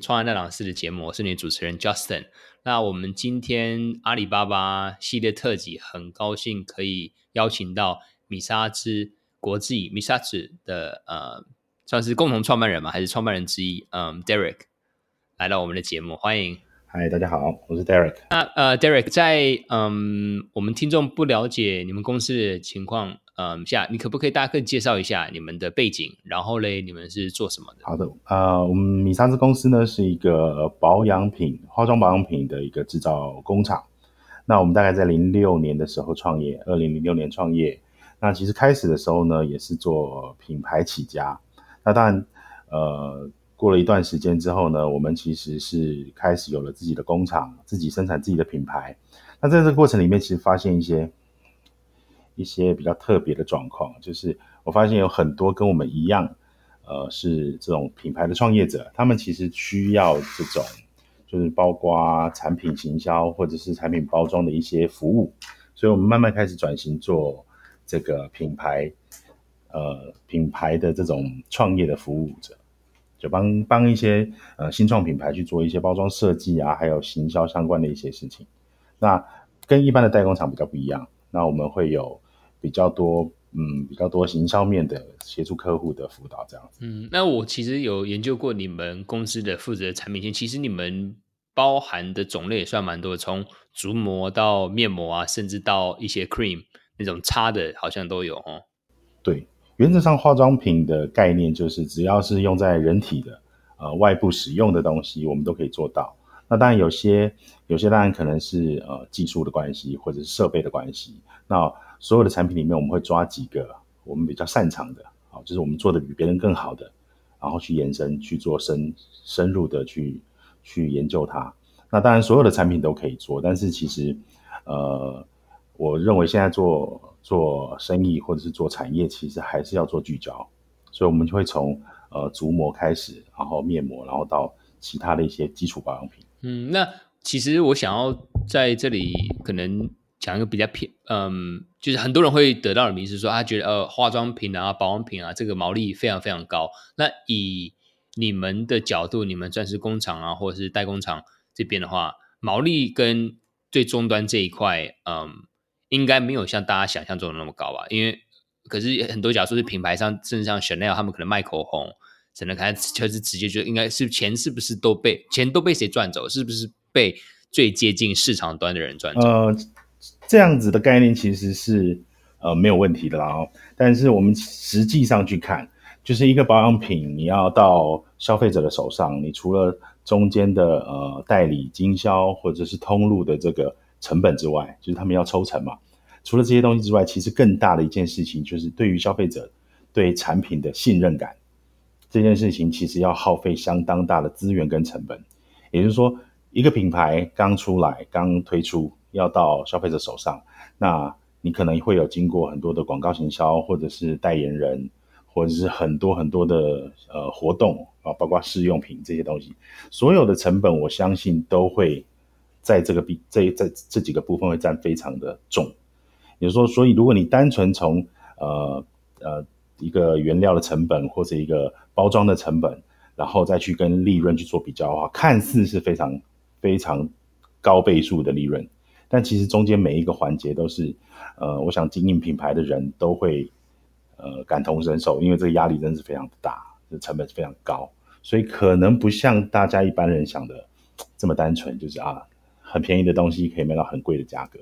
创业那档事的节目，我是你的主持人 Justin。那我们今天阿里巴巴系列特辑，很高兴可以邀请到米沙兹国际米沙兹的呃，算是共同创办人嘛，还是创办人之一？嗯，Derek 来到我们的节目，欢迎。嗨，大家好，我是 Derek。那呃，Derek 在嗯，我们听众不了解你们公司的情况。嗯，下你可不可以大概介绍一下你们的背景？然后嘞，你们是做什么的？好的，呃，我们米沙斯公司呢是一个保养品、化妆保养品的一个制造工厂。那我们大概在零六年的时候创业，二零零六年创业。那其实开始的时候呢，也是做品牌起家。那当然，呃，过了一段时间之后呢，我们其实是开始有了自己的工厂，自己生产自己的品牌。那在这个过程里面，其实发现一些。一些比较特别的状况，就是我发现有很多跟我们一样，呃，是这种品牌的创业者，他们其实需要这种，就是包括产品行销或者是产品包装的一些服务，所以我们慢慢开始转型做这个品牌，呃，品牌的这种创业的服务者，就帮帮一些呃新创品牌去做一些包装设计啊，还有行销相关的一些事情。那跟一般的代工厂比较不一样，那我们会有。比较多，嗯，比较多行销面的协助客户的辅导这样子。嗯，那我其实有研究过你们公司的负责的产品线，其实你们包含的种类也算蛮多，从足膜到面膜啊，甚至到一些 cream 那种擦的，好像都有哦。对，原则上化妆品的概念就是只要是用在人体的呃外部使用的东西，我们都可以做到。那当然有些有些当然可能是呃技术的关系，或者是设备的关系。那所有的产品里面，我们会抓几个我们比较擅长的，好，就是我们做的比别人更好的，然后去延伸去做深深入的去去研究它。那当然，所有的产品都可以做，但是其实，呃，我认为现在做做生意或者是做产业，其实还是要做聚焦，所以我们就会从呃足膜开始，然后面膜，然后到其他的一些基础保养品。嗯，那其实我想要在这里可能。讲一个比较偏，嗯，就是很多人会得到的名词，说他觉得呃，化妆品啊、保养品啊，这个毛利非常非常高。那以你们的角度，你们算是工厂啊，或者是代工厂这边的话，毛利跟最终端这一块，嗯，应该没有像大家想象中的那么高吧？因为可是很多假如说是品牌商，甚至像 Chanel，他们可能卖口红，只能看就是直接就应该是钱是不是都被钱都被谁赚走？是不是被最接近市场端的人赚走？呃这样子的概念其实是呃没有问题的啦，但是我们实际上去看，就是一个保养品，你要到消费者的手上，你除了中间的呃代理经销或者是通路的这个成本之外，就是他们要抽成嘛。除了这些东西之外，其实更大的一件事情就是对于消费者对产品的信任感，这件事情其实要耗费相当大的资源跟成本。也就是说，一个品牌刚出来，刚推出。要到消费者手上，那你可能会有经过很多的广告行销，或者是代言人，或者是很多很多的呃活动啊，包括试用品这些东西，所有的成本，我相信都会在这个比这在这几个部分会占非常的重。也就说，所以如果你单纯从呃呃一个原料的成本或者一个包装的成本，然后再去跟利润去做比较的话，看似是非常非常高倍数的利润。但其实中间每一个环节都是，呃，我想经营品牌的人都会，呃，感同身受，因为这个压力真的是非常大，这成本是非常高，所以可能不像大家一般人想的这么单纯，就是啊，很便宜的东西可以卖到很贵的价格，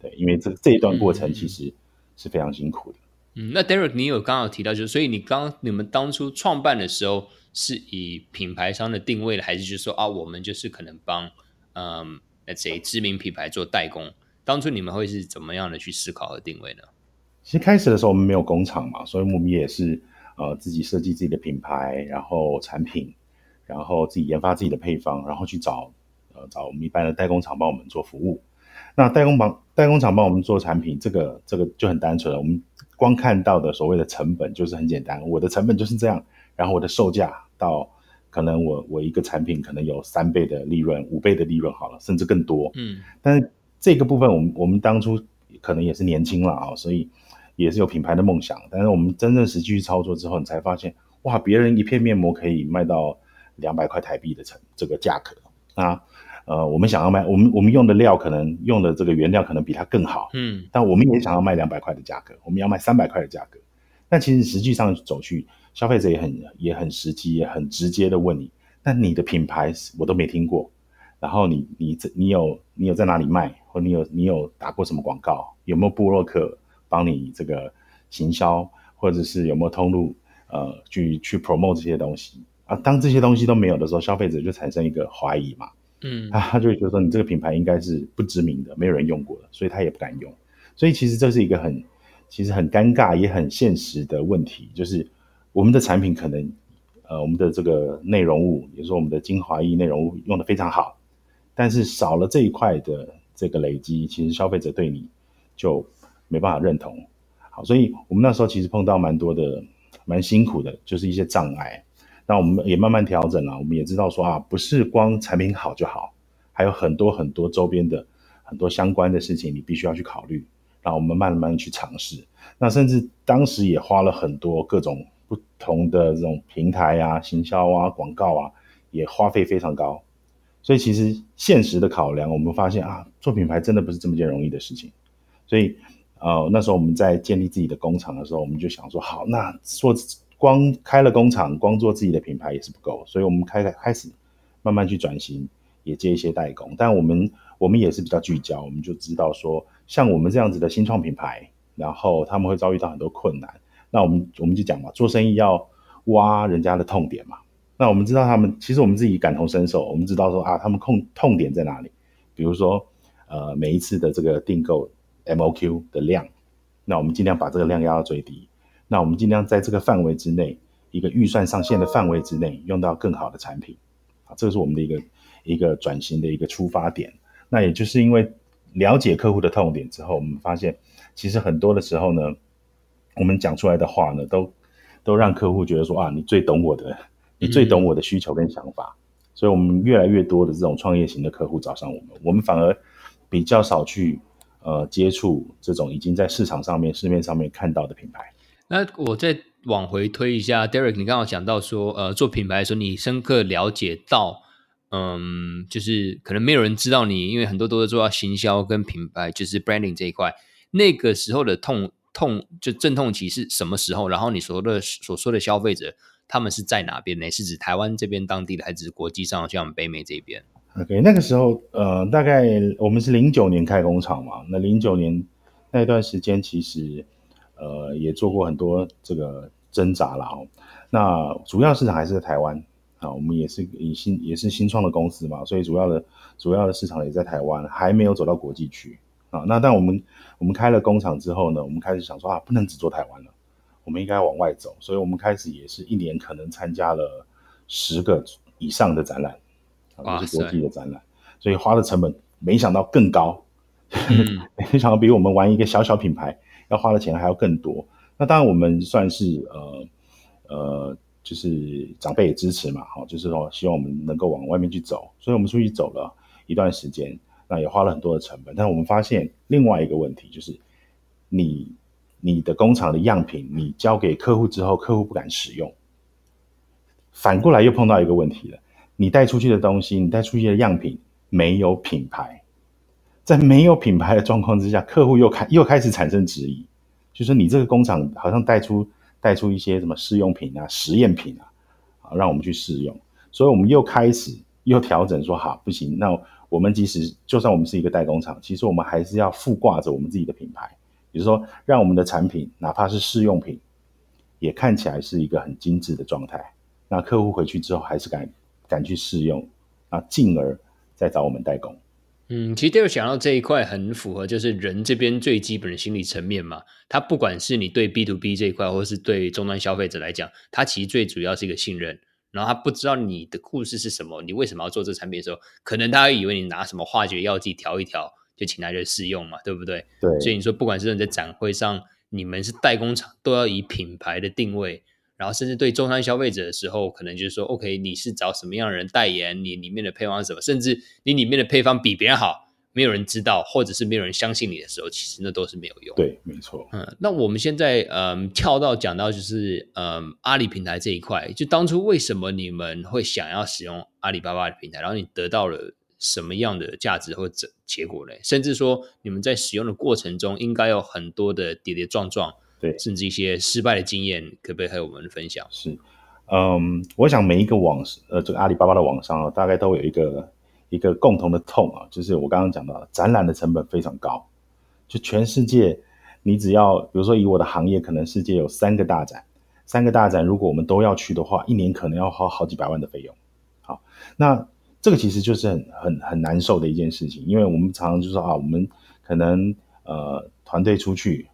对，因为这这一段过程其实是非常辛苦的。嗯，那 Derek，你有刚好提到，就是所以你刚你们当初创办的时候是以品牌商的定位的，还是就是说啊，我们就是可能帮，嗯。谁知名品牌做代工？当初你们会是怎么样的去思考和定位呢？其实开始的时候我们没有工厂嘛，所以我们也是呃自己设计自己的品牌，然后产品，然后自己研发自己的配方，然后去找找我们一般的代工厂帮我们做服务。那代工帮代工厂帮我们做产品，这个这个就很单纯了。我们光看到的所谓的成本就是很简单，我的成本就是这样，然后我的售价到可能我我一个产品可能有三倍的利润、五倍的利润好了，甚至更多。嗯，但是这个部分我们我们当初可能也是年轻了啊，所以也是有品牌的梦想。但是我们真正实际去操作之后，你才发现哇，别人一片面膜可以卖到两百块台币的成这个价格啊。呃，我们想要卖，我们我们用的料可能用的这个原料可能比它更好，嗯，但我们也想要卖两百块的价格，我们要卖三百块的价格。但其实实际上走去，消费者也很也很实际，也很直接的问你，那你的品牌我都没听过，然后你你你有你有在哪里卖，或你有你有打过什么广告，有没有布洛克帮你这个行销，或者是有没有通路呃去去 promote 这些东西啊？当这些东西都没有的时候，消费者就产生一个怀疑嘛。嗯，他就会觉得说你这个品牌应该是不知名的，没有人用过的，所以他也不敢用。所以其实这是一个很，其实很尴尬也很现实的问题，就是我们的产品可能，呃，我们的这个内容物，也就是说我们的精华液内容物用得非常好，但是少了这一块的这个累积，其实消费者对你就没办法认同。好，所以我们那时候其实碰到蛮多的，蛮辛苦的，就是一些障碍。那我们也慢慢调整了，我们也知道说啊，不是光产品好就好，还有很多很多周边的很多相关的事情，你必须要去考虑。然后我们慢慢去尝试，那甚至当时也花了很多各种不同的这种平台啊、行销啊、广告啊，也花费非常高。所以其实现实的考量，我们发现啊，做品牌真的不是这么件容易的事情。所以呃，那时候我们在建立自己的工厂的时候，我们就想说，好，那做。光开了工厂，光做自己的品牌也是不够，所以我们开开始慢慢去转型，也接一些代工。但我们我们也是比较聚焦，我们就知道说，像我们这样子的新创品牌，然后他们会遭遇到很多困难。那我们我们就讲嘛，做生意要挖人家的痛点嘛。那我们知道他们，其实我们自己感同身受，我们知道说啊，他们痛痛点在哪里？比如说，呃，每一次的这个订购 MOQ 的量，那我们尽量把这个量压到最低。那我们尽量在这个范围之内，一个预算上限的范围之内，用到更好的产品，啊，这是我们的一个一个转型的一个出发点。那也就是因为了解客户的痛点之后，我们发现其实很多的时候呢，我们讲出来的话呢，都都让客户觉得说啊，你最懂我的，你最懂我的需求跟想法。嗯。所以，我们越来越多的这种创业型的客户找上我们，我们反而比较少去呃接触这种已经在市场上面市面上面看到的品牌。那我再往回推一下，Derek，你刚刚讲到说，呃，做品牌的时候，你深刻了解到，嗯，就是可能没有人知道你，因为很多都是做到行销跟品牌，就是 branding 这一块。那个时候的痛痛就阵痛期是什么时候？然后你所说的所说的消费者，他们是在哪边呢？是指台湾这边当地的，还是国际上像北美这边？OK，那个时候，呃，大概我们是零九年开工厂嘛，那零九年那段时间其实。呃，也做过很多这个挣扎了哦。那主要市场还是在台湾啊，我们也是以新也是新创的公司嘛，所以主要的主要的市场也在台湾，还没有走到国际区啊。那但我们我们开了工厂之后呢，我们开始想说啊，不能只做台湾了，我们应该要往外走，所以我们开始也是一年可能参加了十个以上的展览啊，就是国际的展览，所以花的成本没想到更高，嗯、没想到比我们玩一个小小品牌。要花的钱还要更多，那当然我们算是呃呃，就是长辈也支持嘛，好，就是说希望我们能够往外面去走，所以我们出去走了一段时间，那也花了很多的成本。但我们发现另外一个问题就是，你你的工厂的样品你交给客户之后，客户不敢使用，反过来又碰到一个问题了，你带出去的东西，你带出去的样品没有品牌。在没有品牌的状况之下，客户又开又开始产生质疑，就说你这个工厂好像带出带出一些什么试用品啊、实验品啊，啊，让我们去试用，所以我们又开始又调整说，好，不行，那我们即使就算我们是一个代工厂，其实我们还是要附挂着我们自己的品牌，比如说让我们的产品哪怕是试用品，也看起来是一个很精致的状态，那客户回去之后还是敢敢去试用，啊，进而再找我们代工。嗯，其实 Derek 想到这一块很符合，就是人这边最基本的心理层面嘛。他不管是你对 B to B 这一块，或是对终端消费者来讲，他其实最主要是一个信任。然后他不知道你的故事是什么，你为什么要做这个产品的时候，可能他会以为你拿什么化学药剂调一调就请他去试用嘛，对不对？对。所以你说，不管是你在展会上，你们是代工厂，都要以品牌的定位，然后甚至对中端消费者的时候，可能就是说，OK，你是找什么样的人代言，你里面的配方是什么，甚至你里面的配方比别人好。没有人知道，或者是没有人相信你的时候，其实那都是没有用。对，没错。嗯，那我们现在嗯跳到讲到就是嗯阿里平台这一块，就当初为什么你们会想要使用阿里巴巴的平台，然后你得到了什么样的价值或者结果呢？甚至说你们在使用的过程中，应该有很多的跌跌撞撞，对，甚至一些失败的经验，可不可以和我们分享？是，嗯，我想每一个网呃，这个阿里巴巴的网商啊，大概都有一个。一个共同的痛啊，就是我刚刚讲到的，展览的成本非常高。就全世界，你只要比如说以我的行业，可能世界有三个大展，三个大展，如果我们都要去的话，一年可能要花好几百万的费用。好，那这个其实就是很很很难受的一件事情，因为我们常常就说啊，我们可能呃团队出去啊，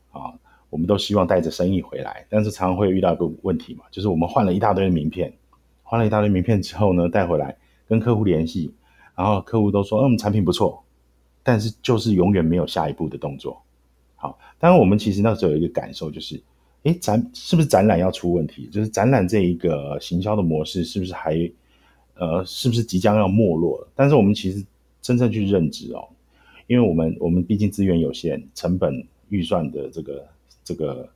我们都希望带着生意回来，但是常常会遇到一个问题嘛，就是我们换了一大堆的名片，换了一大堆名片之后呢，带回来跟客户联系。然后客户都说，嗯，产品不错，但是就是永远没有下一步的动作。好，当然我们其实那时候有一个感受，就是，诶，展是不是展览要出问题？就是展览这一个行销的模式是不是还，呃，是不是即将要没落了？但是我们其实真正去认知哦，因为我们我们毕竟资源有限，成本预算的这个这个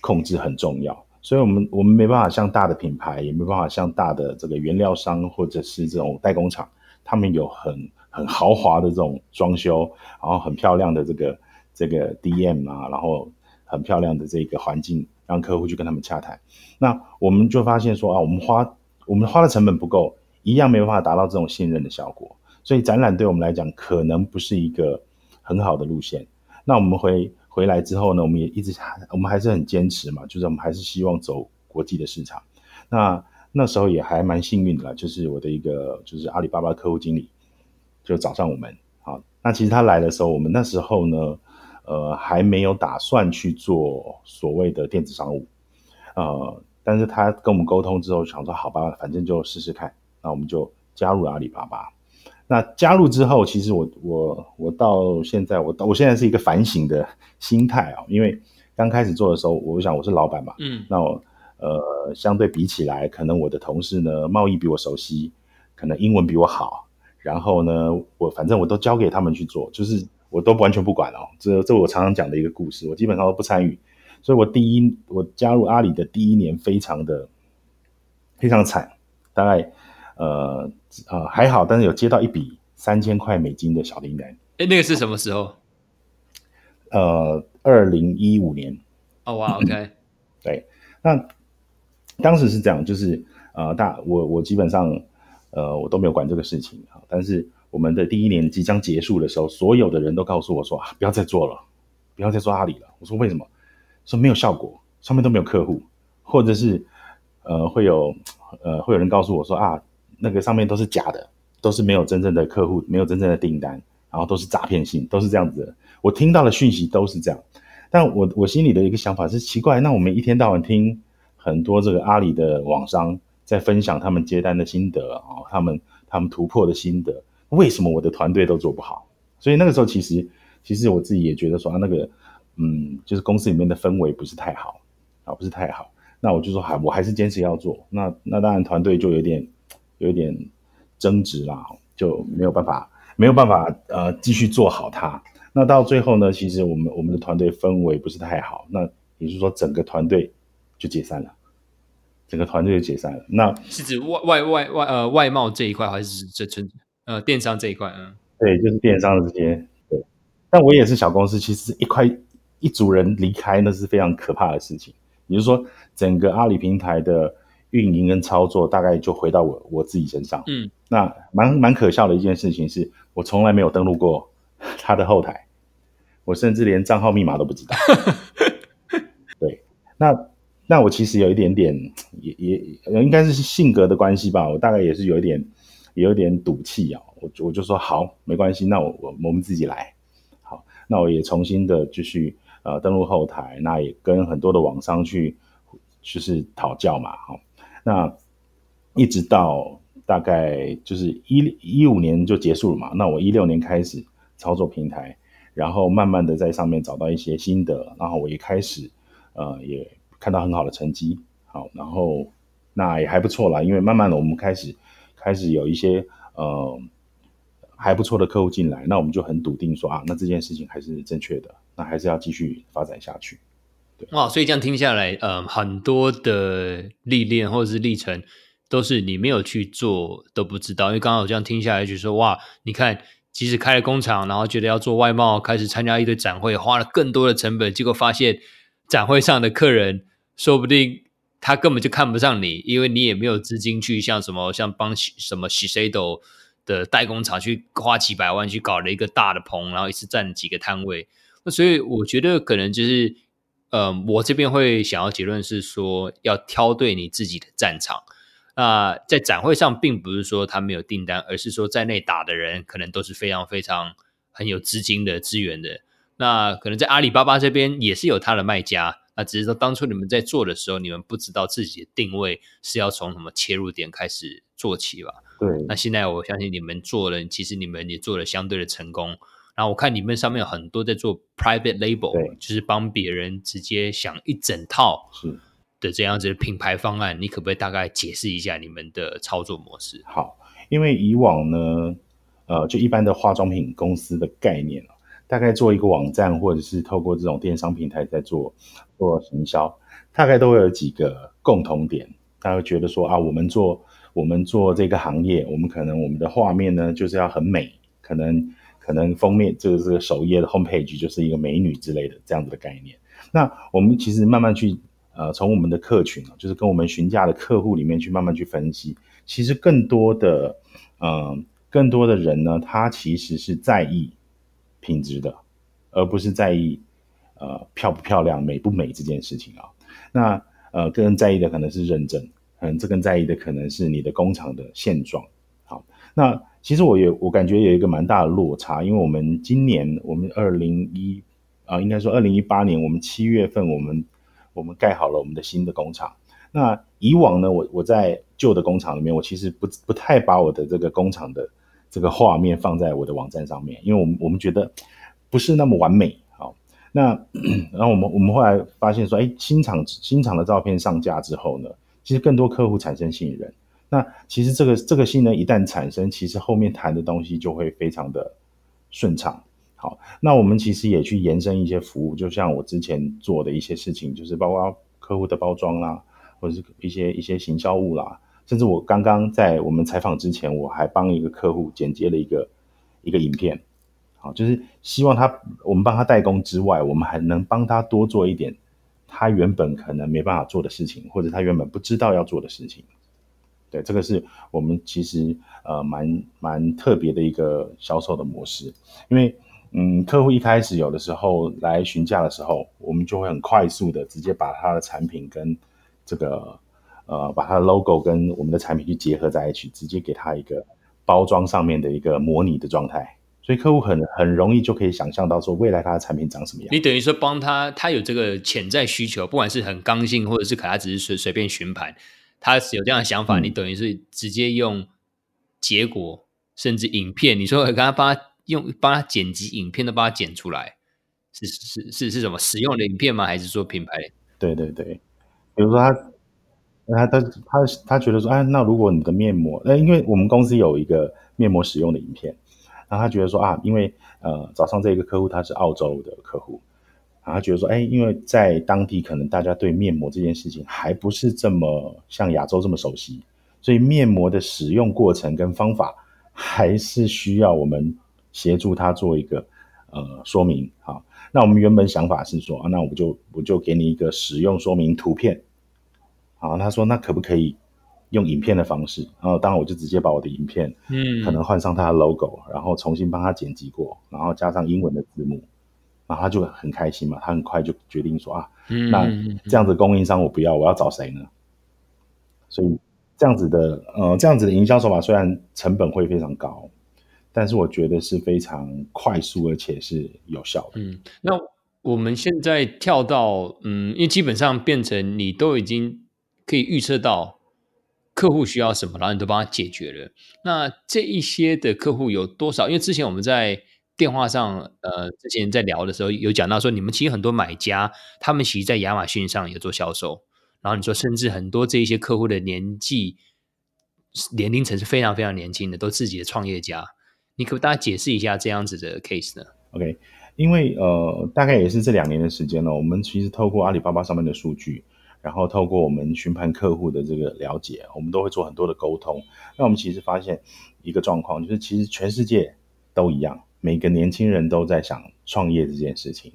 控制很重要，所以我们我们没办法像大的品牌，也没办法像大的这个原料商或者是这种代工厂。他们有很很豪华的这种装修，然后很漂亮的这个这个 DM 啊，然后很漂亮的这个环境，让客户去跟他们洽谈。那我们就发现说啊，我们花我们花的成本不够，一样没有办法达到这种信任的效果。所以展览对我们来讲，可能不是一个很好的路线。那我们回回来之后呢，我们也一直我们还是很坚持嘛，就是我们还是希望走国际的市场。那那时候也还蛮幸运的，就是我的一个就是阿里巴巴客户经理就找上我们。好，那其实他来的时候，我们那时候呢，呃，还没有打算去做所谓的电子商务，呃，但是他跟我们沟通之后，想说好吧，反正就试试看。那我们就加入了阿里巴巴。那加入之后，其实我我我到现在，我到我现在是一个反省的心态啊，因为刚开始做的时候，我想我是老板嘛，嗯，那我。呃，相对比起来，可能我的同事呢，贸易比我熟悉，可能英文比我好，然后呢，我反正我都交给他们去做，就是我都完全不管哦。这这我常常讲的一个故事，我基本上都不参与。所以我第一我加入阿里的第一年，非常的非常惨，大概呃呃还好，但是有接到一笔三千块美金的小订单。哎，那个是什么时候？呃，二零一五年。哦哇，OK，对，那。当时是这样，就是呃，大我我基本上呃我都没有管这个事情啊。但是我们的第一年即将结束的时候，所有的人都告诉我说啊，不要再做了，不要再做阿里了。我说为什么？说没有效果，上面都没有客户，或者是呃会有呃会有人告诉我说啊，那个上面都是假的，都是没有真正的客户，没有真正的订单，然后都是诈骗信，都是这样子的。我听到的讯息都是这样，但我我心里的一个想法是奇怪，那我们一天到晚听。很多这个阿里的网商在分享他们接单的心得啊，他们他们突破的心得，为什么我的团队都做不好？所以那个时候其实其实我自己也觉得说啊，那个嗯，就是公司里面的氛围不是太好啊，不是太好。那我就说还我还是坚持要做。那那当然团队就有点有点争执啦，就没有办法没有办法呃继续做好它。那到最后呢，其实我们我们的团队氛围不是太好，那也就是说整个团队就解散了。整个团队就解散了。那是指外外外外呃外贸这一块，还是这纯呃电商这一块？嗯，对，就是电商的这些。对，但我也是小公司，其实一块一组人离开，那是非常可怕的事情。也就是说，整个阿里平台的运营跟操作，大概就回到我我自己身上。嗯，那蛮蛮可笑的一件事情是，我从来没有登录过他的后台，我甚至连账号密码都不知道。对，那。那我其实有一点点，也也应该是性格的关系吧。我大概也是有一点，有一点赌气啊。我我就说好，没关系，那我我我们自己来。好，那我也重新的继续呃登录后台，那也跟很多的网商去就是讨教嘛。好，那一直到大概就是一一五年就结束了嘛。那我一六年开始操作平台，然后慢慢的在上面找到一些心得，然后我也开始呃也看到很好的成绩，好，然后那也还不错啦，因为慢慢的我们开始开始有一些呃。还不错的客户进来，那我们就很笃定说啊，那这件事情还是正确的，那还是要继续发展下去。哇，所以这样听下来，嗯、很多的历练或者是历程，都是你没有去做都不知道。因为刚刚我这样听下来，就说哇，你看，即使开了工厂，然后觉得要做外贸，开始参加一堆展会，花了更多的成本，结果发现展会上的客人，说不定他根本就看不上你，因为你也没有资金去像什么像帮什么 Shiseido 的代工厂去花几百万去搞了一个大的棚，然后一次占几个摊位。那所以我觉得可能就是，呃，我这边会想要结论是说，要挑对你自己的战场。那在展会上，并不是说他没有订单，而是说在内打的人可能都是非常非常很有资金的资源的。那可能在阿里巴巴这边也是有他的卖家，那只是说当初你们在做的时候，你们不知道自己的定位是要从什么切入点开始做起吧。对，那现在我相信你们做了，其实你们也做了相对的成功。然后我看你们上面有很多在做 private label，就是帮别人直接想一整套是的这样子的品牌方案。你可不可以大概解释一下你们的操作模式？好，因为以往呢，呃，就一般的化妆品公司的概念，大概做一个网站或者是透过这种电商平台在做做行销，大概都会有几个共同点，大家会觉得说啊，我们做。我们做这个行业，我们可能我们的画面呢就是要很美，可能可能封面这个这个首页的 home page 就是一个美女之类的这样子的概念。那我们其实慢慢去呃从我们的客群啊，就是跟我们询价的客户里面去慢慢去分析，其实更多的呃更多的人呢，他其实是在意品质的，而不是在意呃漂不漂亮、美不美这件事情啊。那呃更在意的可能是认证。嗯，这更在意的可能是你的工厂的现状。好，那其实我有我感觉有一个蛮大的落差，因为我们今年我们二零一啊，应该说二零一八年，我们七月份我们我们盖好了我们的新的工厂。那以往呢，我我在旧的工厂里面，我其实不不太把我的这个工厂的这个画面放在我的网站上面，因为我们我们觉得不是那么完美。好，那 然后我们我们后来发现说，哎，新厂新厂的照片上架之后呢，其实更多客户产生信任，那其实这个这个信任一旦产生，其实后面谈的东西就会非常的顺畅。好，那我们其实也去延伸一些服务，就像我之前做的一些事情，就是包括客户的包装啦，或者是一些一些行销物啦，甚至我刚刚在我们采访之前，我还帮一个客户剪接了一个一个影片，好，就是希望他我们帮他代工之外，我们还能帮他多做一点。他原本可能没办法做的事情，或者他原本不知道要做的事情，这个是我们其实呃蛮蛮特别的一个销售的模式。因为嗯，客户一开始有的时候来询价的时候，我们就会很快速的直接把他的产品跟这个呃把他的 logo 跟我们的产品去结合在一起，直接给他一个包装上面的一个模拟的状态。所以客户很很容易就可以想象到说未来他的产品长什么样。你等于说帮他，他有这个潜在需求，不管是很刚性，或者是可他只是随随便询盘，他是有这样的想法，嗯、你等于是直接用结果甚至影片，你说我刚刚帮他用帮他剪辑影片都帮他剪出来，是是是是什么使用的影片吗？还是说品牌？对对对，比如说他他他他他觉得说，哎，那如果你的面膜，呃，因为我们公司有一个面膜使用的影片。然后他觉得说啊，因为呃早上这个客户他是澳洲的客户，然后他觉得说，哎，因为在当地可能大家对面膜这件事情还不是这么像亚洲这么熟悉，所以面膜的使用过程跟方法还是需要我们协助他做一个呃说明。好，那我们原本想法是说啊，那我就我就给你一个使用说明图片。好，他说那可不可以？用影片的方式，然后当然我就直接把我的影片，嗯，可能换上他的 logo，然后重新帮他剪辑过，然后加上英文的字幕，然后他就很开心嘛，他很快就决定说啊，嗯，那这样子供应商我不要，我要找谁呢？所以这样子的，呃，这样子的营销手法虽然成本会非常高，但是我觉得是非常快速而且是有效的。嗯，那我们现在跳到，嗯，因为基本上变成你都已经可以预测到。客户需要什么，然后你都帮他解决了。那这一些的客户有多少？因为之前我们在电话上，呃，之前在聊的时候有讲到说，你们其实很多买家，他们其实在亚马逊上有做销售。然后你说，甚至很多这一些客户的年纪年龄层是非常非常年轻的，都自己的创业家。你可不大家解释一下这样子的 case 呢？OK，因为呃，大概也是这两年的时间了，我们其实透过阿里巴巴上面的数据。然后透过我们询盘客户的这个了解，我们都会做很多的沟通。那我们其实发现一个状况，就是其实全世界都一样，每个年轻人都在想创业这件事情。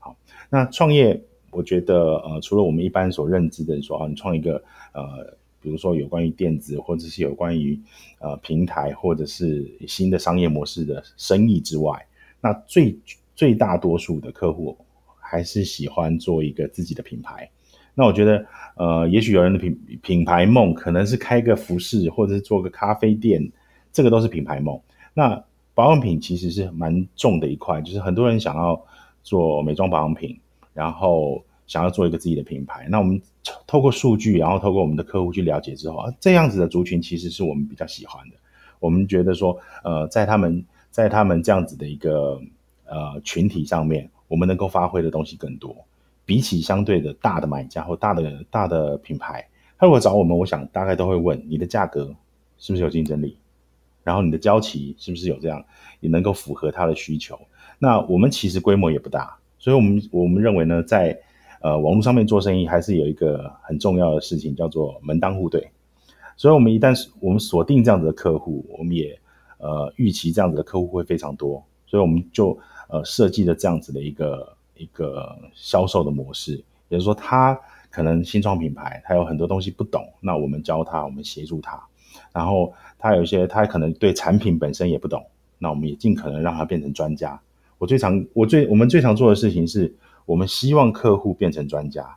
好，那创业，我觉得呃，除了我们一般所认知的说啊，你创一个呃，比如说有关于电子，或者是有关于呃平台，或者是新的商业模式的生意之外，那最最大多数的客户还是喜欢做一个自己的品牌。那我觉得，呃，也许有人的品品牌梦可能是开个服饰，或者是做个咖啡店，这个都是品牌梦。那保养品其实是蛮重的一块，就是很多人想要做美妆保养品，然后想要做一个自己的品牌。那我们透过数据，然后透过我们的客户去了解之后啊，这样子的族群其实是我们比较喜欢的。我们觉得说，呃，在他们在他们这样子的一个呃群体上面，我们能够发挥的东西更多。比起相对的大的买家或大的大的品牌，他如果找我们，我想大概都会问你的价格是不是有竞争力，然后你的交期是不是有这样，也能够符合他的需求。那我们其实规模也不大，所以我们我们认为呢，在呃网络上面做生意，还是有一个很重要的事情叫做门当户对。所以，我们一旦我们锁定这样子的客户，我们也呃预期这样子的客户会非常多，所以我们就呃设计了这样子的一个。一个销售的模式，也就是说，他可能新创品牌，他有很多东西不懂，那我们教他，我们协助他。然后他有一些，他可能对产品本身也不懂，那我们也尽可能让他变成专家。我最常，我最，我们最常做的事情是，我们希望客户变成专家。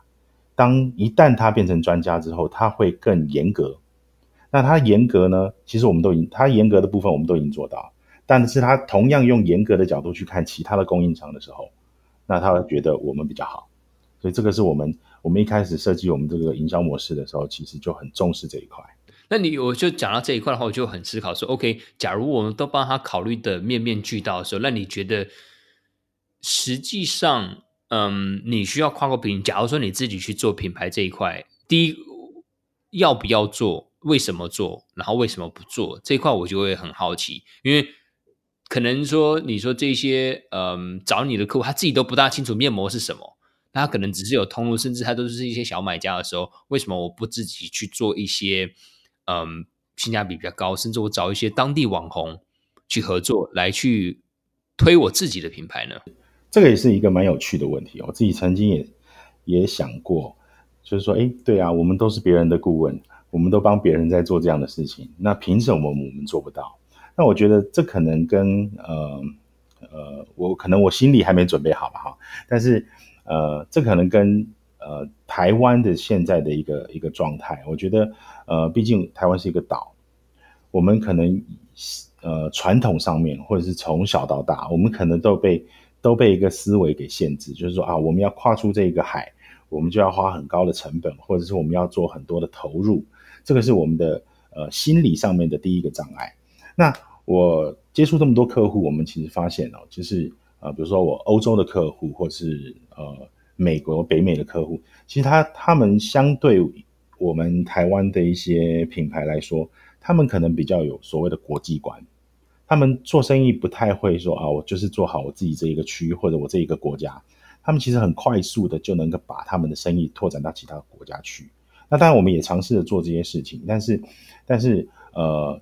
当一旦他变成专家之后，他会更严格。那他严格呢？其实我们都已经，他严格的部分我们都已经做到，但是他同样用严格的角度去看其他的供应商的时候。那他会觉得我们比较好，所以这个是我们我们一开始设计我们这个营销模式的时候，其实就很重视这一块。那你我就讲到这一块的话，我就很思考说，OK，假如我们都帮他考虑的面面俱到的时候，那你觉得实际上，嗯，你需要跨过品，假如说你自己去做品牌这一块，第一要不要做？为什么做？然后为什么不做？这一块我就会很好奇，因为。可能说，你说这些，嗯，找你的客户，他自己都不大清楚面膜是什么，他可能只是有通路，甚至他都是一些小买家的时候，为什么我不自己去做一些，嗯，性价比比较高，甚至我找一些当地网红去合作，来去推我自己的品牌呢？这个也是一个蛮有趣的问题，我自己曾经也也想过，就是说，哎，对啊，我们都是别人的顾问，我们都帮别人在做这样的事情，那凭什么我们做不到？那我觉得这可能跟呃呃，我可能我心里还没准备好吧哈，但是呃，这可能跟呃台湾的现在的一个一个状态，我觉得呃，毕竟台湾是一个岛，我们可能呃传统上面或者是从小到大，我们可能都被都被一个思维给限制，就是说啊，我们要跨出这个海，我们就要花很高的成本，或者是我们要做很多的投入，这个是我们的呃心理上面的第一个障碍。那我接触这么多客户，我们其实发现哦，就是呃，比如说我欧洲的客户，或是呃美国、北美的客户，其实他他们相对我们台湾的一些品牌来说，他们可能比较有所谓的国际观，他们做生意不太会说啊，我就是做好我自己这一个区域或者我这一个国家，他们其实很快速的就能够把他们的生意拓展到其他国家去。那当然，我们也尝试着做这些事情，但是但是呃。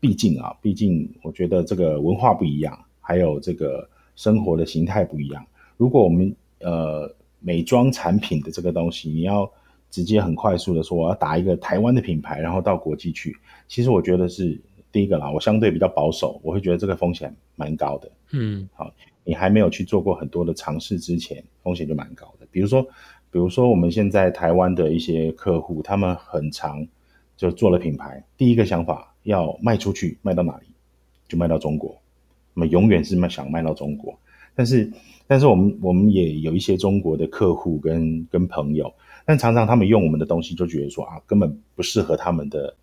毕竟啊，毕竟我觉得这个文化不一样，还有这个生活的形态不一样。如果我们呃美妆产品的这个东西，你要直接很快速的说我要打一个台湾的品牌，然后到国际去，其实我觉得是第一个啦，我相对比较保守，我会觉得这个风险蛮高的。嗯，好，你还没有去做过很多的尝试之前，风险就蛮高的。比如说，比如说我们现在台湾的一些客户，他们很常就做了品牌，第一个想法。要卖出去，卖到哪里就卖到中国，那么永远是卖想卖到中国。但是，但是我们我们也有一些中国的客户跟跟朋友，但常常他们用我们的东西就觉得说啊，根本不适合他们的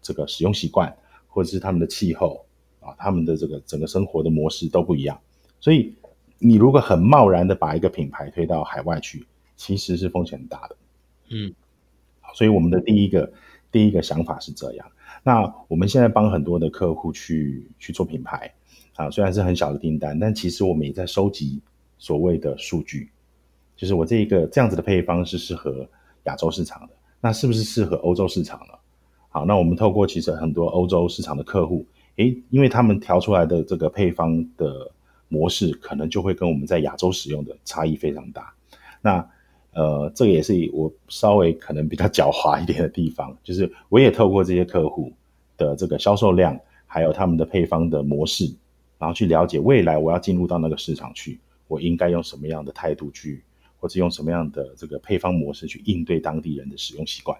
这个使用习惯，或者是他们的气候啊，他们的这个整个生活的模式都不一样。所以，你如果很贸然的把一个品牌推到海外去，其实是风险很大的。嗯，所以我们的第一个第一个想法是这样。那我们现在帮很多的客户去去做品牌啊，虽然是很小的订单，但其实我们也在收集所谓的数据，就是我这一个这样子的配方是适合亚洲市场的，那是不是适合欧洲市场呢？好，那我们透过其实很多欧洲市场的客户，诶，因为他们调出来的这个配方的模式，可能就会跟我们在亚洲使用的差异非常大。那呃，这个也是我稍微可能比较狡猾一点的地方，就是我也透过这些客户的这个销售量，还有他们的配方的模式，然后去了解未来我要进入到那个市场去，我应该用什么样的态度去，或者用什么样的这个配方模式去应对当地人的使用习惯。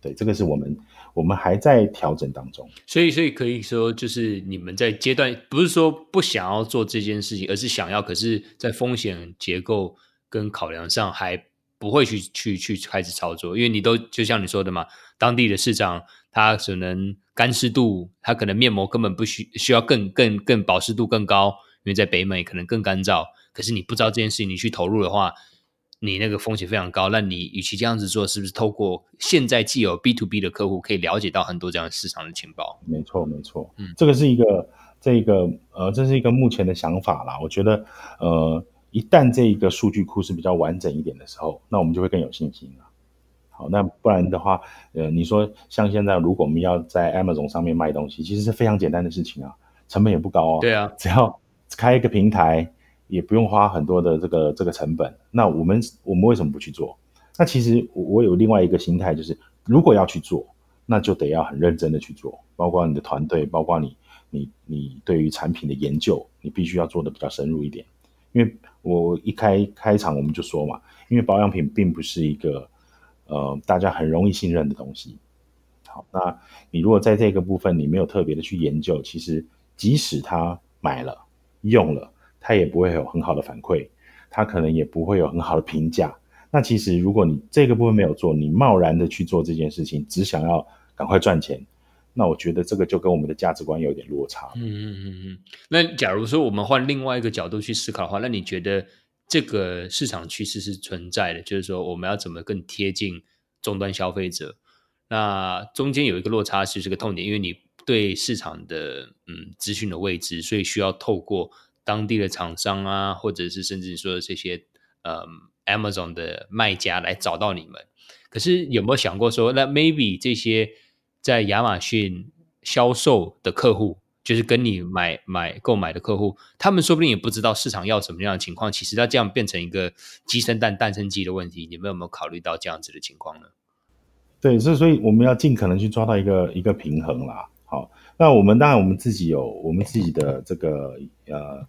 对，这个是我们我们还在调整当中。所以，所以可以说，就是你们在阶段不是说不想要做这件事情，而是想要，可是在风险结构。跟考量上还不会去去去开始操作，因为你都就像你说的嘛，当地的市场它可能干湿度，它可能面膜根本不需需要更更更保湿度更高，因为在北美可能更干燥。可是你不知道这件事情，你去投入的话，你那个风险非常高。那你与其这样子做，是不是透过现在既有 B to B 的客户，可以了解到很多这样的市场的情报？没错，没错，嗯，这个是一个这一个呃，这是一个目前的想法啦。我觉得呃。一旦这一个数据库是比较完整一点的时候，那我们就会更有信心了。好，那不然的话，呃，你说像现在，如果我们要在 Amazon 上面卖东西，其实是非常简单的事情啊，成本也不高哦。对啊，只要开一个平台，也不用花很多的这个这个成本。那我们我们为什么不去做？那其实我有另外一个心态，就是如果要去做，那就得要很认真的去做，包括你的团队，包括你你你对于产品的研究，你必须要做的比较深入一点。因为我一开开场我们就说嘛，因为保养品并不是一个呃大家很容易信任的东西。好，那你如果在这个部分你没有特别的去研究，其实即使他买了用了，他也不会有很好的反馈，他可能也不会有很好的评价。那其实如果你这个部分没有做，你贸然的去做这件事情，只想要赶快赚钱。那我觉得这个就跟我们的价值观有点落差。嗯嗯嗯嗯。那假如说我们换另外一个角度去思考的话，那你觉得这个市场趋势是存在的？就是说我们要怎么更贴近终端消费者？那中间有一个落差，其实是个痛点，因为你对市场的嗯资讯的未知，所以需要透过当地的厂商啊，或者是甚至说这些嗯 Amazon 的卖家来找到你们。可是有没有想过说，那 maybe 这些？在亚马逊销售的客户，就是跟你买买购买的客户，他们说不定也不知道市场要什么样的情况。其实它这样变成一个鸡生蛋，蛋生鸡的问题。你们有没有考虑到这样子的情况呢？对，所以所以我们要尽可能去抓到一个一个平衡啦。好，那我们当然我们自己有我们自己的这个呃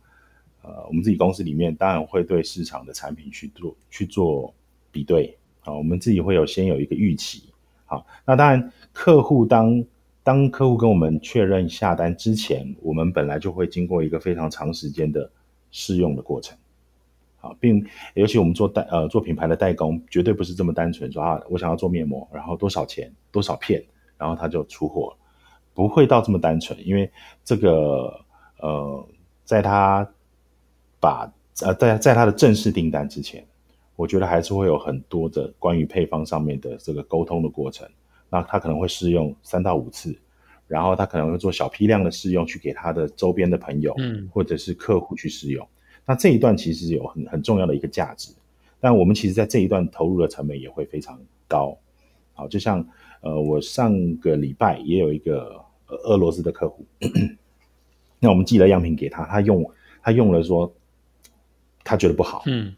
呃，我们自己公司里面当然会对市场的产品去做去做比对。好，我们自己会有先有一个预期。好，那当然，客户当当客户跟我们确认下单之前，我们本来就会经过一个非常长时间的试用的过程。好，并尤其我们做代呃做品牌的代工，绝对不是这么单纯说啊，我想要做面膜，然后多少钱多少片，然后他就出货，不会到这么单纯，因为这个呃，在他把呃在在他的正式订单之前。我觉得还是会有很多的关于配方上面的这个沟通的过程，那他可能会试用三到五次，然后他可能会做小批量的试用，去给他的周边的朋友，嗯，或者是客户去试用。那这一段其实有很很重要的一个价值，但我们其实在这一段投入的成本也会非常高。好，就像呃，我上个礼拜也有一个俄罗斯的客户，那我们寄了样品给他，他用他用了说他觉得不好，嗯。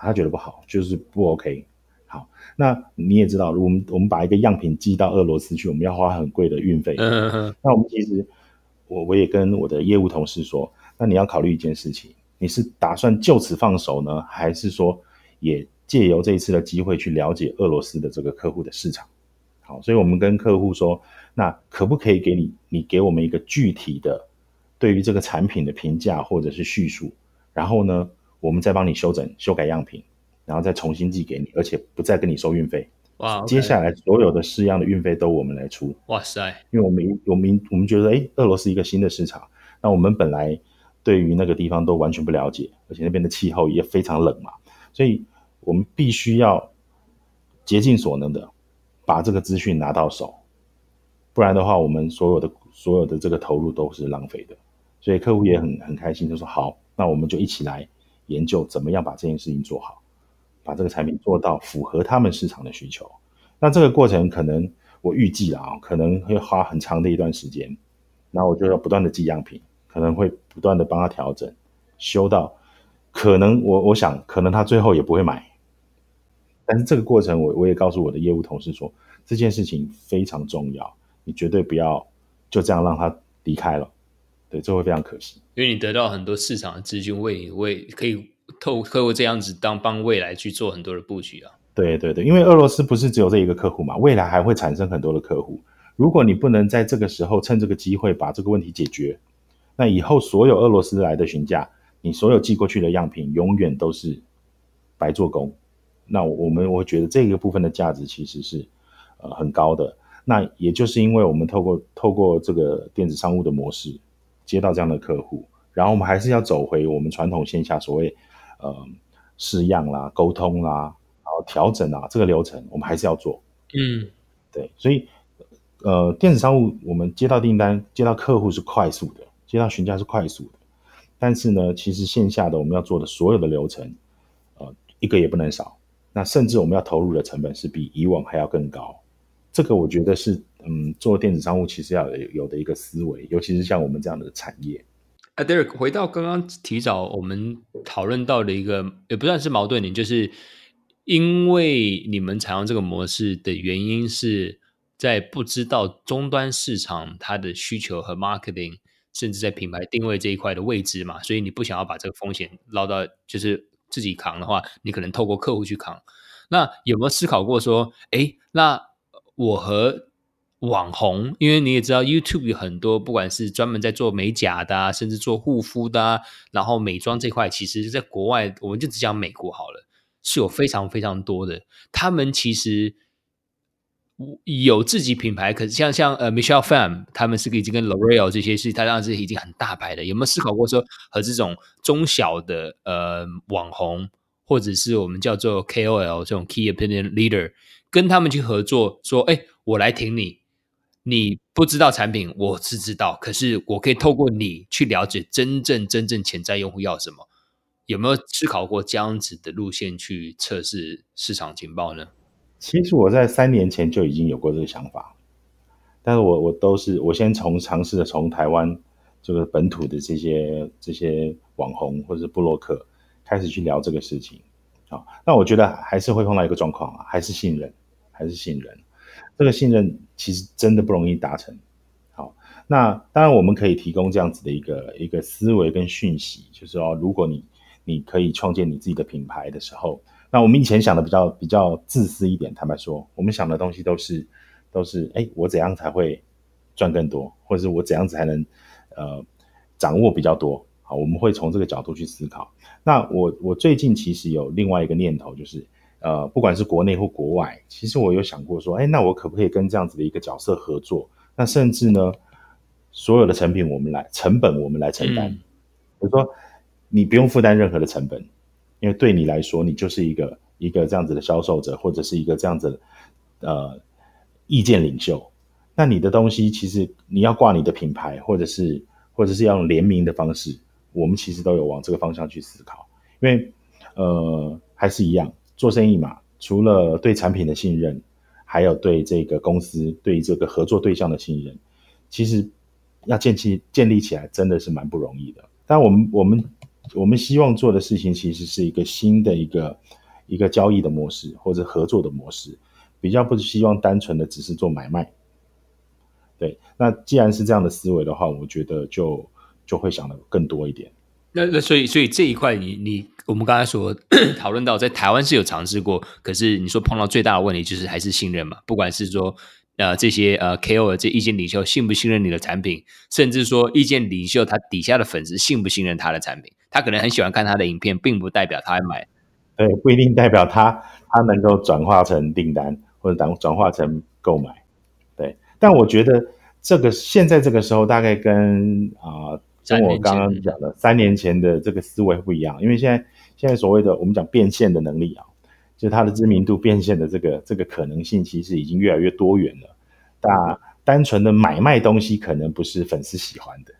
他觉得不好，就是不 OK。好，那你也知道，我们我们把一个样品寄到俄罗斯去，我们要花很贵的运费。嗯嗯。那我们其实，我我也跟我的业务同事说，那你要考虑一件事情，你是打算就此放手呢，还是说也借由这一次的机会去了解俄罗斯的这个客户的市场？好，所以我们跟客户说，那可不可以给你，你给我们一个具体的对于这个产品的评价或者是叙述，然后呢，我们再帮你修整、修改样品，然后再重新寄给你，而且不再跟你收运费。哇，接下来所有的试样的运费都我们来出。哇塞，因为我们我们我们觉得，哎，俄罗斯一个新的市场，那我们本来对于那个地方都完全不了解，而且那边的气候也非常冷嘛，所以我们必须要竭尽所能的把这个资讯拿到手，不然的话，我们所有的所有的这个投入都是浪费的。所以客户也很很开心，就说好，那我们就一起来研究怎么样把这件事情做好。把这个产品做到符合他们市场的需求，那这个过程可能我预计啊，可能会花很长的一段时间。那我就要不断的寄样品，可能会不断的帮他调整，修到可能我我想可能他最后也不会买。但是这个过程我我也告诉我的业务同事说，这件事情非常重要，你绝对不要就这样让他离开了，对，这会非常可惜。因为你得到很多市场的资讯，为你为可以。透过这样子当帮未来去做很多的布局啊，对对对，因为俄罗斯不是只有这一个客户嘛，未来还会产生很多的客户。如果你不能在这个时候趁这个机会把这个问题解决，那以后所有俄罗斯来的询价，你所有寄过去的样品永远都是白做工。那我们我觉得这个部分的价值其实是呃很高的。那也就是因为我们透过透过这个电子商务的模式接到这样的客户，然后我们还是要走回我们传统线下所谓。呃，试样啦，沟通啦，然后调整啊，这个流程我们还是要做。嗯，对，所以呃，电子商务我们接到订单、接到客户是快速的，接到询价是快速的。但是呢，其实线下的我们要做的所有的流程，呃，一个也不能少。那甚至我们要投入的成本是比以往还要更高。这个我觉得是，嗯，做电子商务其实要有有的一个思维，尤其是像我们这样的产业。啊，Derek，回到刚刚提早我们讨论到的一个，也不算是矛盾点，就是因为你们采用这个模式的原因是在不知道终端市场它的需求和 marketing，甚至在品牌定位这一块的位置嘛，所以你不想要把这个风险捞到，就是自己扛的话，你可能透过客户去扛。那有没有思考过说，哎，那我和网红，因为你也知道，YouTube 有很多，不管是专门在做美甲的啊，甚至做护肤的啊，然后美妆这块，其实是在国外，我们就只讲美国好了，是有非常非常多的。他们其实有自己品牌，可是像像呃 Michelle Pham，他们是已经跟 L'Oreal 这些是，他当时已经很大牌的。有没有思考过说，和这种中小的呃网红，或者是我们叫做 KOL 这种 Key Opinion Leader，跟他们去合作，说，哎，我来挺你。你不知道产品，我是知道，可是我可以透过你去了解真正真正潜在用户要什么。有没有思考过这样子的路线去测试市场情报呢？其实我在三年前就已经有过这个想法，但是我我都是我先从尝试的从台湾这个本土的这些这些网红或者是部落客开始去聊这个事情。好，那我觉得还是会碰到一个状况啊，还是信任，还是信任。这个信任其实真的不容易达成。好，那当然我们可以提供这样子的一个一个思维跟讯息，就是说，如果你你可以创建你自己的品牌的时候，那我们以前想的比较比较自私一点，坦白说，我们想的东西都是都是，哎，我怎样才会赚更多，或者是我怎样子才能呃掌握比较多？好，我们会从这个角度去思考。那我我最近其实有另外一个念头，就是。呃，不管是国内或国外，其实我有想过说，哎，那我可不可以跟这样子的一个角色合作？那甚至呢，所有的成品我们来，成本我们来承担。比如说，你不用负担任何的成本，因为对你来说，你就是一个一个这样子的销售者，或者是一个这样子的呃意见领袖。那你的东西其实你要挂你的品牌，或者是或者是要用联名的方式，我们其实都有往这个方向去思考。因为呃，还是一样。做生意嘛，除了对产品的信任，还有对这个公司、对这个合作对象的信任，其实要建起建立起来真的是蛮不容易的。但我们我们我们希望做的事情，其实是一个新的一个一个交易的模式或者合作的模式，比较不希望单纯的只是做买卖。对，那既然是这样的思维的话，我觉得就就会想的更多一点。那那所以所以这一块你你我们刚才所 讨论到，在台湾是有尝试过，可是你说碰到最大的问题就是还是信任嘛？不管是说呃这些呃 KOL 这意见领袖信不信任你的产品，甚至说意见领袖他底下的粉丝信不信任他的产品，他可能很喜欢看他的影片，并不代表他会买，对，不一定代表他他能够转化成订单，或者转转化成购买。对，但我觉得这个现在这个时候大概跟啊、跟我刚刚讲的三年前的这个思维不一样，因为现在现在所谓的我们讲变现的能力啊，就它的知名度变现的这个这个可能性其实已经越来越多元了。那单纯的买卖东西可能不是粉丝喜欢的，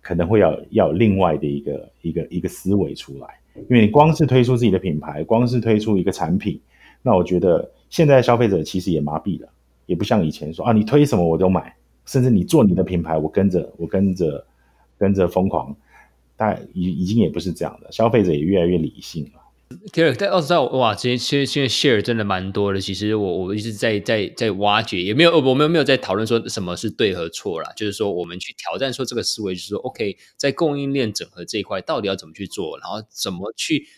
可能会要要有另外的一个一个一个思维出来，因为你光是推出自己的品牌，光是推出一个产品，那我觉得现在消费者其实也麻痹了，也不像以前说啊，你推什么我都买，甚至你做你的品牌，我跟着我跟着跟着疯狂，但已已经也不是这样的，消费者也越来越理性了。Derek 在哇，其实其实现在 share 真的蛮多的。其实我我一直在在在挖掘，也没有我们没有在讨论说什么是对和错啦。就是说我们去挑战说这个思维，就是说 OK，在供应链整合这一块到底要怎么去做，然后怎么去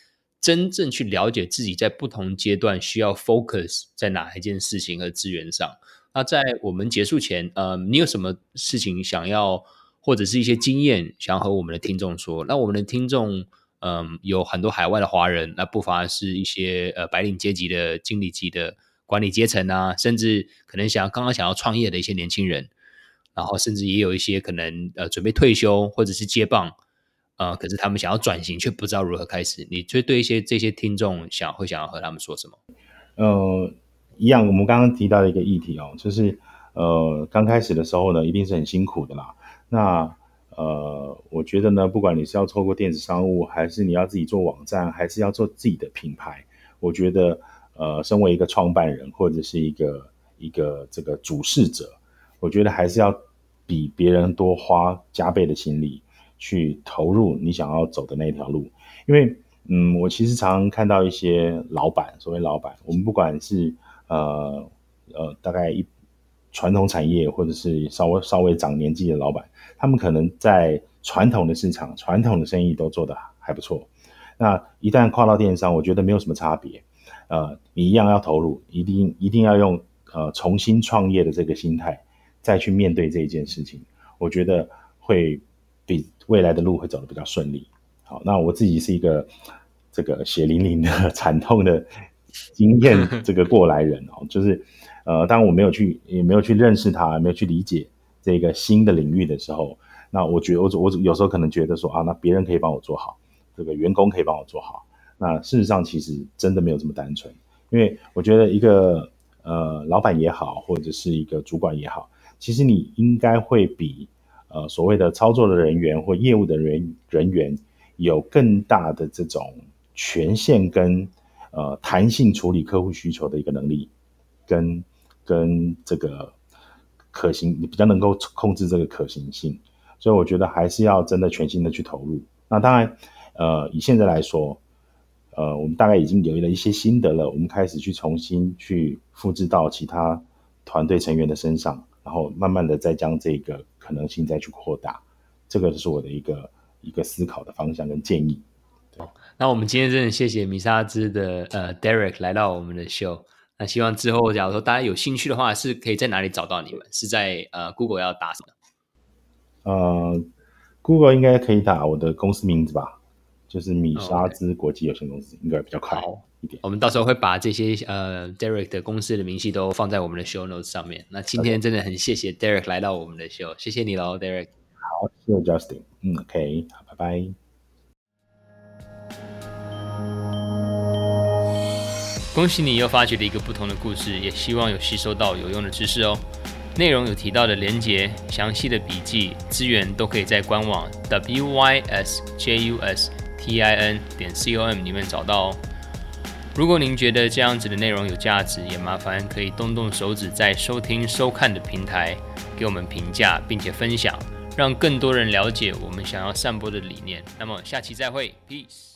真正去了解自己在不同阶段需要 focus 在哪一件事情和资源上。那在我们结束前，呃，你有什么事情想要或者是一些经验想要和我们的听众说？那我们的听众。嗯，有很多海外的华人，那不乏是一些呃白领阶级的经理级的管理阶层啊，甚至可能想要刚刚想要创业的一些年轻人，然后甚至也有一些可能呃准备退休或者是接棒，呃，可是他们想要转型却不知道如何开始。你就对一些这些听众想会想要和他们说什么？呃，一样，我们刚刚提到的一个议题哦，就是呃刚开始的时候呢，一定是很辛苦的啦。那呃，我觉得呢，不管你是要透过电子商务，还是你要自己做网站，还是要做自己的品牌，我觉得，呃，身为一个创办人或者是一个一个这个主事者，我觉得还是要比别人多花加倍的心力去投入你想要走的那条路。因为，嗯，我其实常看到一些老板，所谓老板，我们不管是呃呃，大概一。传统产业或者是稍微稍微长年纪的老板，他们可能在传统的市场、传统的生意都做得还不错。那一旦跨到电商，我觉得没有什么差别。呃，你一样要投入，一定一定要用呃重新创业的这个心态再去面对这一件事情。我觉得会比未来的路会走得比较顺利。好，那我自己是一个这个血淋淋的惨痛的经验这个过来人哦，就是。呃，当我没有去，也没有去认识他，没有去理解这个新的领域的时候，那我觉得我我有时候可能觉得说啊，那别人可以帮我做好，这个员工可以帮我做好。那事实上其实真的没有这么单纯，因为我觉得一个呃老板也好，或者是一个主管也好，其实你应该会比呃所谓的操作的人员或业务的人人员有更大的这种权限跟呃弹性处理客户需求的一个能力跟。跟这个可行，你比较能够控制这个可行性，所以我觉得还是要真的全心的去投入。那当然，呃，以现在来说，呃，我们大概已经有了一些心得了，我们开始去重新去复制到其他团队成员的身上，然后慢慢的再将这个可能性再去扩大。这个是我的一个一个思考的方向跟建议。对，那我们今天真的谢谢米沙兹的呃 Derek 来到我们的秀。那希望之后，假如说大家有兴趣的话，是可以在哪里找到你们？是在呃 Google 要打什么？呃，Google 应该可以打我的公司名字吧，就是米沙兹国际有限公司，应该比较快一点。我们到时候会把这些呃 Derek 的公司的明细都放在我们的 Show Notes 上面。那今天真的很谢谢 Derek 来到我们的 Show，谢谢你喽，Derek。好，谢谢 Justin。嗯，OK，好，拜拜。恭喜你又发掘了一个不同的故事，也希望有吸收到有用的知识哦。内容有提到的连结、详细的笔记、资源都可以在官网 wysjustin 点 com 里面找到哦。如果您觉得这样子的内容有价值，也麻烦可以动动手指在收听收看的平台给我们评价，并且分享，让更多人了解我们想要散播的理念。那么下期再会，Peace。